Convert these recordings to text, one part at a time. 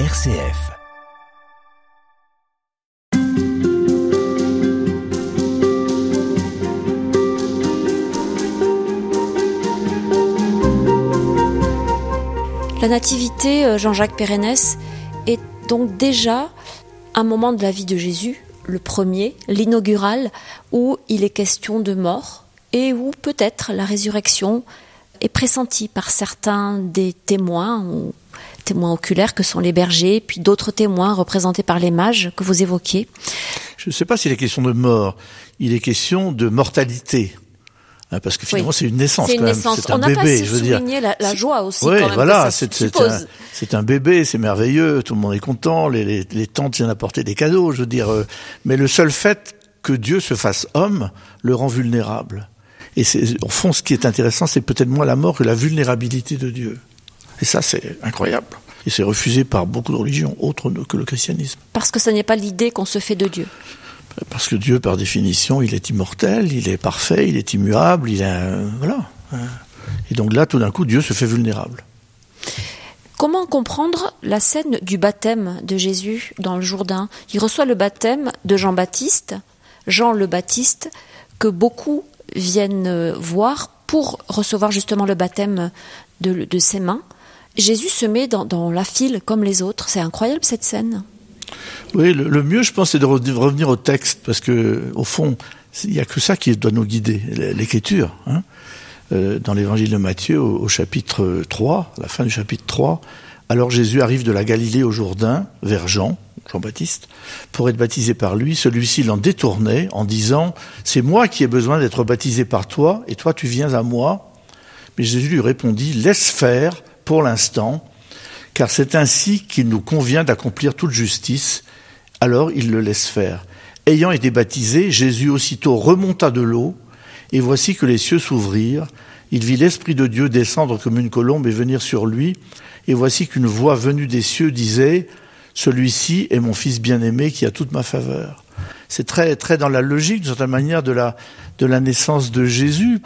RCF. La nativité, euh, Jean-Jacques Pérennes, est donc déjà un moment de la vie de Jésus, le premier, l'inaugural, où il est question de mort et où peut-être la résurrection est pressentie par certains des témoins ou témoins oculaires que sont les bergers, puis d'autres témoins représentés par les mages que vous évoquiez. Je ne sais pas s'il est question de mort, il est question de mortalité. Hein, parce que finalement, Oui. c'est une naissance. C'est une quand même. naissance. Un n'a pas bébé, assez je veux dire. la, la joie aussi. Oui, quand même, voilà, c'est c'est un, c'est un bébé, c'est merveilleux, tout le monde est content, les, les, les tantes viennent apporter des cadeaux, je veux dire. euh, mais le seul fait que Dieu se fasse homme le rend vulnérable. Et c'est, au fond, ce qui est intéressant, c'est peut-être moins la mort que la vulnérabilité de Dieu. Et ça, c'est incroyable. Et c'est refusé par beaucoup de religions autres que le christianisme. Parce que ce n'est pas l'idée qu'on se fait de Dieu. Parce que Dieu, par définition, il est immortel, il est parfait, il est immuable, il a, voilà. Et donc là, tout d'un coup, Dieu se fait vulnérable. Comment comprendre la scène du baptême de Jésus dans le Jourdain? Il reçoit le baptême de Jean-Baptiste, Jean le Baptiste, que beaucoup viennent voir pour recevoir justement le baptême de, de ses mains. Jésus se met dans, la file comme les autres. C'est incroyable cette scène. Oui, le, mieux, je pense, c'est de re- de revenir au texte, parce que au fond, il n'y a que ça qui doit nous guider, l'écriture. Hein. Euh, dans l'évangile de Matthieu, au, chapitre 3, à la fin du chapitre 3, alors Jésus arrive de la Galilée au Jourdain, vers Jean, Jean-Baptiste, pour être baptisé par lui. Celui-ci l'en détournait en disant, c'est moi qui ai besoin d'être baptisé par toi, et toi tu viens à moi. Mais Jésus lui répondit, laisse faire pour l'instant, car c'est ainsi qu'il nous convient d'accomplir toute justice. Alors il le laisse faire. Ayant été baptisé, Jésus aussitôt remonta de l'eau, et voici que les cieux s'ouvrirent. Il vit l'Esprit de Dieu descendre comme une colombe et venir sur lui, et voici qu'une voix venue des cieux disait, Celui-ci est mon Fils bien-aimé qui a toute ma faveur. C'est très, très dans la logique, d'une certaine manière, de la, de la naissance de Jésus.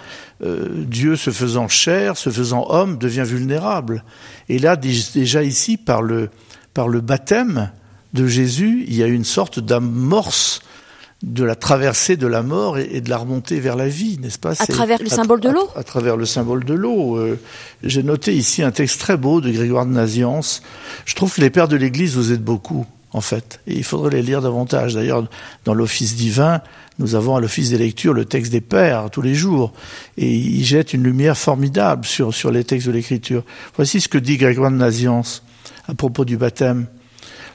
Euh, Dieu se faisant chair, se faisant homme, devient vulnérable. Et là, dé- déjà ici, par le, par le baptême de Jésus, il y a une sorte d'amorce de la traversée de la mort et, de la remontée vers la vie, n'est-ce pas? C'est- travers le à- symbole de à- l'eau? à, travers le symbole de l'eau. Euh, J'ai noté ici un texte très beau de Grégoire de Naziance. Je trouve que les pères de l'Église vous aident beaucoup, en fait, et il faudrait les lire davantage. D'ailleurs, dans l'office divin, nous avons à l'office des lectures le texte des pères tous les jours, et ils jettent une lumière formidable sur, sur les textes de l'Écriture. Voici ce que dit Grégoire de Naziance à propos du baptême.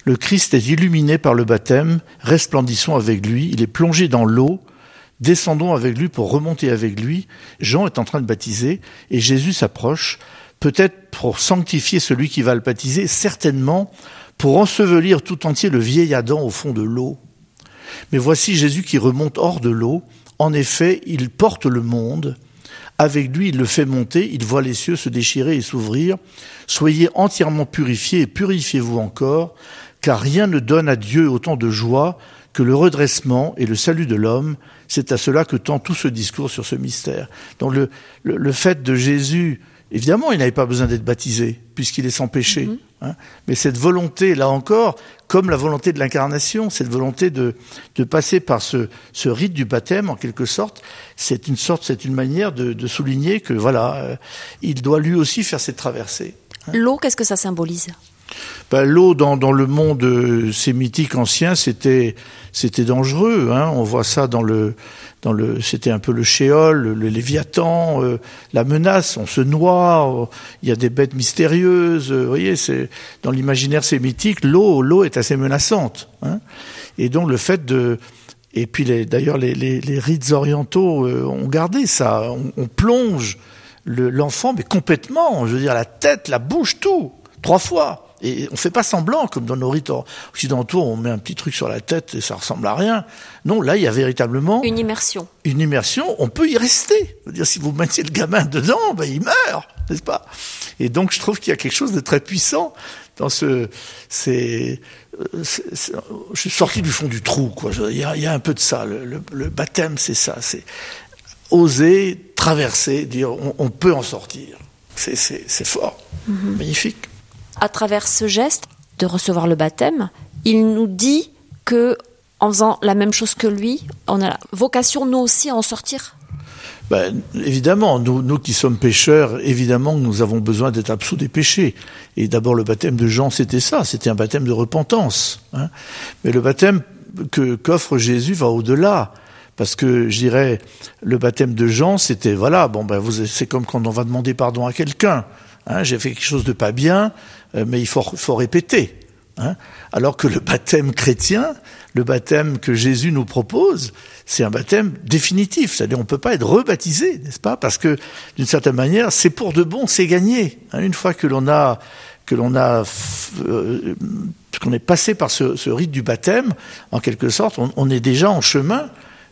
Le Christ est illuminé par le baptême, resplendissons avec lui, il est plongé dans l'eau, descendons avec lui pour remonter avec lui. Jean est en train de baptiser et Jésus s'approche, peut-être pour sanctifier celui qui va le baptiser, certainement pour ensevelir tout entier le vieil Adam au fond de l'eau. Mais voici Jésus qui remonte hors de l'eau. En effet, il porte le monde. Avec lui, il le fait monter, il voit les cieux se déchirer et s'ouvrir. Soyez entièrement purifiés et purifiez-vous encore, car rien ne donne à Dieu autant de joie que le redressement et le salut de l'homme. C'est à cela que tend tout ce discours sur ce mystère. Donc le, le, le fait de Jésus, évidemment, il n'avait pas besoin d'être baptisé, puisqu'il est sans péché. Hein. Mais cette volonté, là encore, comme la volonté de l'incarnation, cette volonté de, de passer par ce, ce rite du baptême, en quelque sorte, c'est une sorte, c'est une manière de, souligner que voilà, euh, il doit lui aussi faire cette traversée. L'eau, qu'est-ce que ça symbolise? Ben, L'eau dans, le monde euh, sémitique ancien, c'était c'était dangereux. Hein. On voit ça dans le dans le c'était un peu le shéol, le, léviathan, euh, la menace. On se noie. Il y a des bêtes mystérieuses. euh, vous voyez, c'est dans l'imaginaire sémitique, l'eau l'eau est assez menaçante. Hein. Et donc le fait de et puis d'ailleurs les, rites orientaux ont gardé ça. On, on plonge le- l'enfant, mais complètement. Je veux dire la tête, la bouche, tout trois fois. Et on fait pas semblant, comme dans nos rites occidentaux, on met un petit truc sur la tête et ça ressemble à rien. Non, là, il y a véritablement Une immersion. une immersion, on peut y rester. Dire, si vous mettiez le gamin dedans, ben, il meurt, n'est-ce pas? Et donc, je trouve qu'il y a quelque chose de très puissant dans ce. C'est, euh, je suis sorti du fond du trou, quoi. Il y a, il y a un peu de ça. Le, le- le baptême, c'est ça. C'est oser traverser, dire on, on peut en sortir. C'est, fort, magnifique. À travers ce geste, de recevoir le baptême, il nous dit que en faisant la même chose que lui, on a vocation nous aussi à en sortir ben, évidemment, nous, nous qui sommes pécheurs, évidemment nous avons besoin d'être absous des péchés. Et d'abord, le baptême de Jean, c'était ça, c'était un baptême de repentance. Hein. Mais le baptême que qu'offre Jésus va au-delà. Parce que je dirais, le baptême de Jean, c'était voilà, bon ben c'est comme quand on va demander pardon à quelqu'un. Hein, J'ai fait quelque chose de pas bien, euh, mais il faut, faut répéter. Hein Alors que le baptême chrétien, le baptême que Jésus nous propose, c'est un baptême définitif. C'est-à-dire, on peut pas être rebaptisé, n'est-ce pas? Parce que d'une certaine manière, c'est pour de bon, c'est gagné. Hein Une fois que l'on a que l'on a euh, qu'on est passé par ce, ce, rite du baptême, en quelque sorte, on, on est déjà en chemin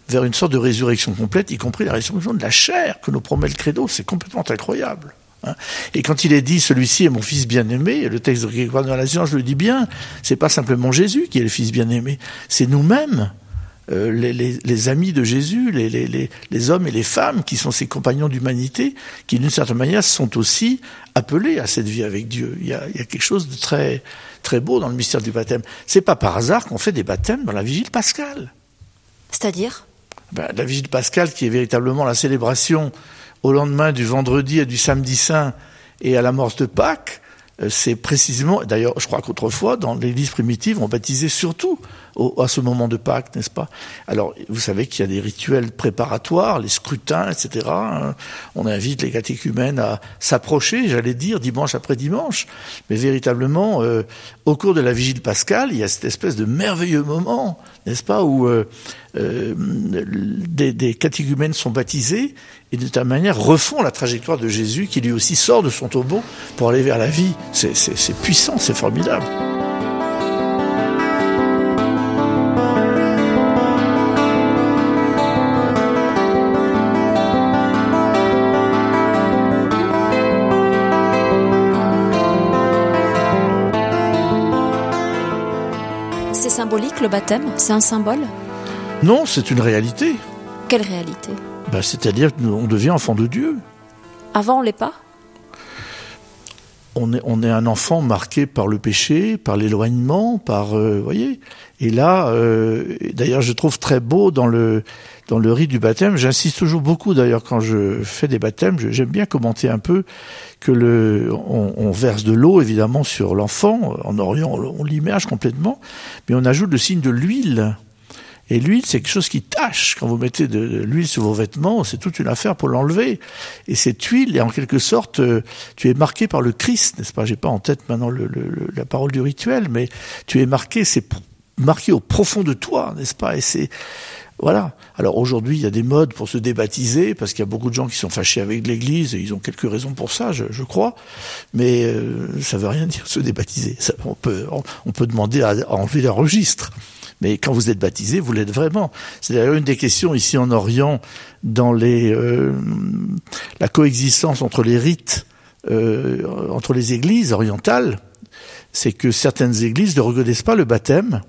vers une sorte de résurrection complète, y compris la résurrection de la chair que nous promet le credo. C'est complètement incroyable. Hein. Et quand il est dit celui-ci est mon fils bien-aimé, le texte de Grégoire de la Science le dit bien, c'est pas simplement Jésus qui est le fils bien-aimé, c'est nous-mêmes, euh, les, les, les, amis de Jésus, les, les, hommes et les femmes qui sont ses compagnons d'humanité, qui d'une certaine manière sont aussi appelés à cette vie avec Dieu. Il y a, il y a quelque chose de très très beau dans le mystère du baptême. C'est pas par hasard qu'on fait des baptêmes dans la vigile pascale. C'est-à-dire? Ben, La vigile pascale qui est véritablement la célébration au lendemain du vendredi et du samedi saint et à la mort de Pâques, euh, c'est précisément, d'ailleurs, je crois qu'autrefois, dans l'Église primitive, on baptisait surtout à ce moment de Pâques, n'est-ce pas? Alors, vous savez qu'il y a des rituels préparatoires, les scrutins, etc. Hein. On invite les catéchumènes à s'approcher, j'allais dire, dimanche après dimanche. Mais véritablement, euh, au cours de la vigile pascale, il y a cette espèce de merveilleux moment, n'est-ce pas, euh, euh, des, des, catéchumènes sont baptisés et de ta manière refont la trajectoire de Jésus qui lui aussi sort de son tombeau pour aller vers la vie. C'est puissant, c'est formidable. C'est symbolique le baptême C'est un symbole? Non, c'est une réalité. Quelle réalité? Ben, C'est-à-dire qu'on devient enfant de Dieu. Avant, on l'est pas? On est, on est un enfant marqué par le péché, par l'éloignement, par, euh, voyez? Et là, euh, d'ailleurs, je trouve très beau dans le dans le rite du baptême. J'insiste toujours beaucoup, d'ailleurs, quand je fais des baptêmes, j'aime bien commenter un peu que le, on, on verse de l'eau évidemment sur l'enfant. En Orient, on l'immerge complètement, mais on ajoute le signe de l'huile. Et l'huile, c'est quelque chose qui tâche. Quand vous mettez de, l'huile sur vos vêtements, c'est toute une affaire pour l'enlever. Et cette huile, est en quelque sorte, euh, tu es marqué par le Christ, n'est-ce pas? J'ai pas en tête maintenant la parole du rituel, mais tu es marqué, c'est marqué au profond de toi, n'est-ce pas? Voilà. Alors aujourd'hui, il y a des modes pour se débaptiser, parce qu'il y a beaucoup de gens qui sont fâchés avec l'Église, et ils ont quelques raisons pour ça, je, crois. Mais euh, ça veut rien dire se débaptiser. On peut on, peut demander à, à enlever les registres. Mais quand vous êtes baptisé, vous l'êtes vraiment. C'est d'ailleurs une des questions ici en Orient, dans les, euh, la coexistence entre les rites, euh, entre les églises orientales, c'est que certaines églises ne reconnaissent pas le baptême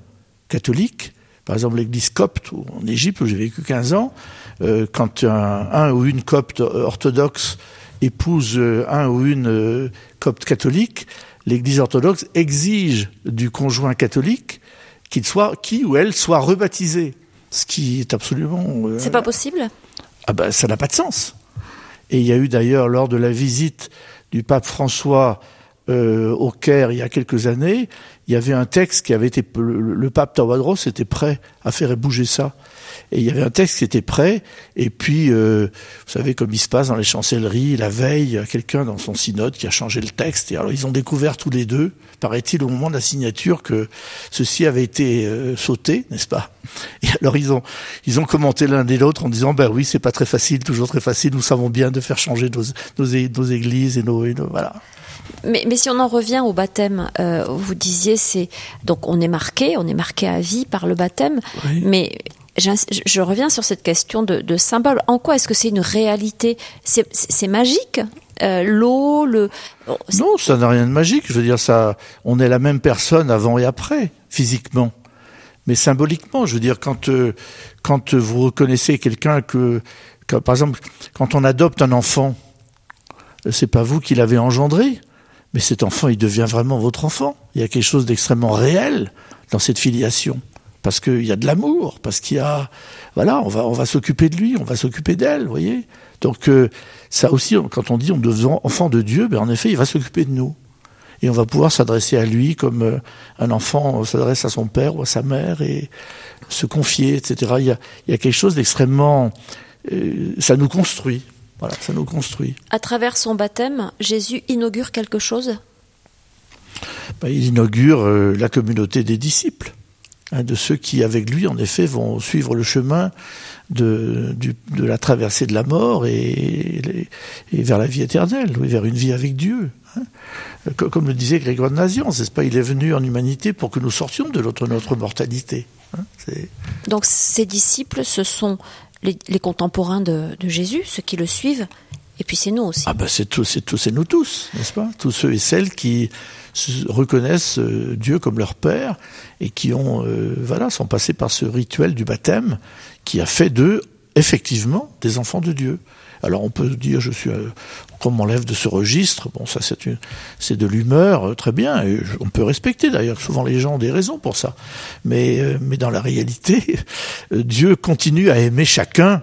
catholique. Par exemple, l'église copte en Égypte, où j'ai vécu 15 ans, euh, quand un, un, ou une copte orthodoxe épouse un ou une copte catholique, l'église orthodoxe exige du conjoint catholique qu'il soit, qui ou elle soit rebaptisé. Ce qui est absolument. Euh, c'est pas possible? Ah ben, ça n'a pas de sens. Et il y a eu d'ailleurs, lors de la visite du pape François euh, au Caire il y a quelques années, il y avait un texte qui avait été. Le, pape Tawadros était prêt à faire bouger ça. Et il y avait un texte qui était prêt, et puis, euh, vous savez, comme il se passe dans les chancelleries, la veille, quelqu'un dans son synode qui a changé le texte, et alors ils ont découvert tous les deux, paraît-il, au moment de la signature, que ceci avait été euh, sauté, n'est-ce pas? Et alors ils ont, ils ont commenté l'un et l'autre en disant, ben oui, c'est pas très facile, toujours très facile, nous savons bien de faire changer nos, nos, nos églises et nos, et nos voilà. Mais, mais, si on en revient au baptême, euh, vous disiez c'est donc on est marqué, on est marqué à vie par le baptême, oui. mais je reviens sur cette question de, de symbole. En quoi est-ce que c'est une réalité? C'est magique? Euh, L'eau, le... Non, ça n'a rien de magique. Je veux dire, ça, on est la même personne avant et après, physiquement. Mais symboliquement, je veux dire, quand, euh, quand vous reconnaissez quelqu'un que, que, par exemple, quand on adopte un enfant, c'est pas vous qui l'avez engendré, mais cet enfant, il devient vraiment votre enfant. Il y a quelque chose d'extrêmement réel dans cette filiation. Parce qu'il y a de l'amour, parce qu'il y a, voilà, on va, on va s'occuper de lui, on va s'occuper d'elle, vous voyez. Donc, euh, ça aussi, quand on dit on devient enfant de Dieu, ben en effet, il va s'occuper de nous. Et on va pouvoir s'adresser à lui comme euh, un enfant s'adresse à son père ou à sa mère et se confier, etc. Il y a, il y a quelque chose d'extrêmement, euh, ça nous construit. Voilà, ça nous construit. À travers son baptême, Jésus inaugure quelque chose? Ben, Il inaugure euh, la communauté des disciples, hein, de ceux qui, avec lui, en effet, vont suivre le chemin de, de la traversée de la mort et, et vers la vie éternelle, vers une vie avec Dieu. Hein. Comme le disait Grégoire de Nazian, n'est-ce pas? Il est venu en humanité pour que nous sortions de notre, notre mortalité. Hein. Donc ces disciples, ce sont les, contemporains de, Jésus, ceux qui le suivent, et puis c'est nous aussi. Ah ben c'est tous, c'est tous, c'est nous tous, n'est-ce pas? Tous ceux et celles qui reconnaissent euh, Dieu comme leur père et qui ont, euh, voilà, sont passés par ce rituel du baptême qui a fait d'eux effectivement des enfants de Dieu. Alors on peut dire je suis euh, qu'on m'enlève de ce registre, bon ça c'est une c'est de l'humeur euh, très bien et on peut respecter d'ailleurs souvent les gens ont des raisons pour ça. Mais euh, mais dans la réalité Dieu continue à aimer chacun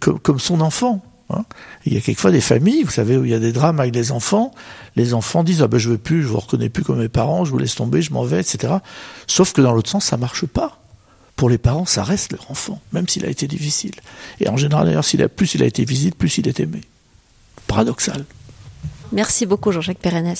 comme, comme son enfant. Hein. Il y a quelquefois des familles, vous savez, où il y a des drames avec les enfants. Les enfants disent ah ben je veux plus, je vous reconnais plus comme mes parents, je vous laisse tomber, je m'en vais, etc. Sauf que dans l'autre sens, ça marche pas pour les parents, ça reste leur enfant, même s'il a été difficile. Et en général, d'ailleurs, plus il a été visible, plus il est aimé. Paradoxal. Merci beaucoup, Jean-Jacques Pérennes.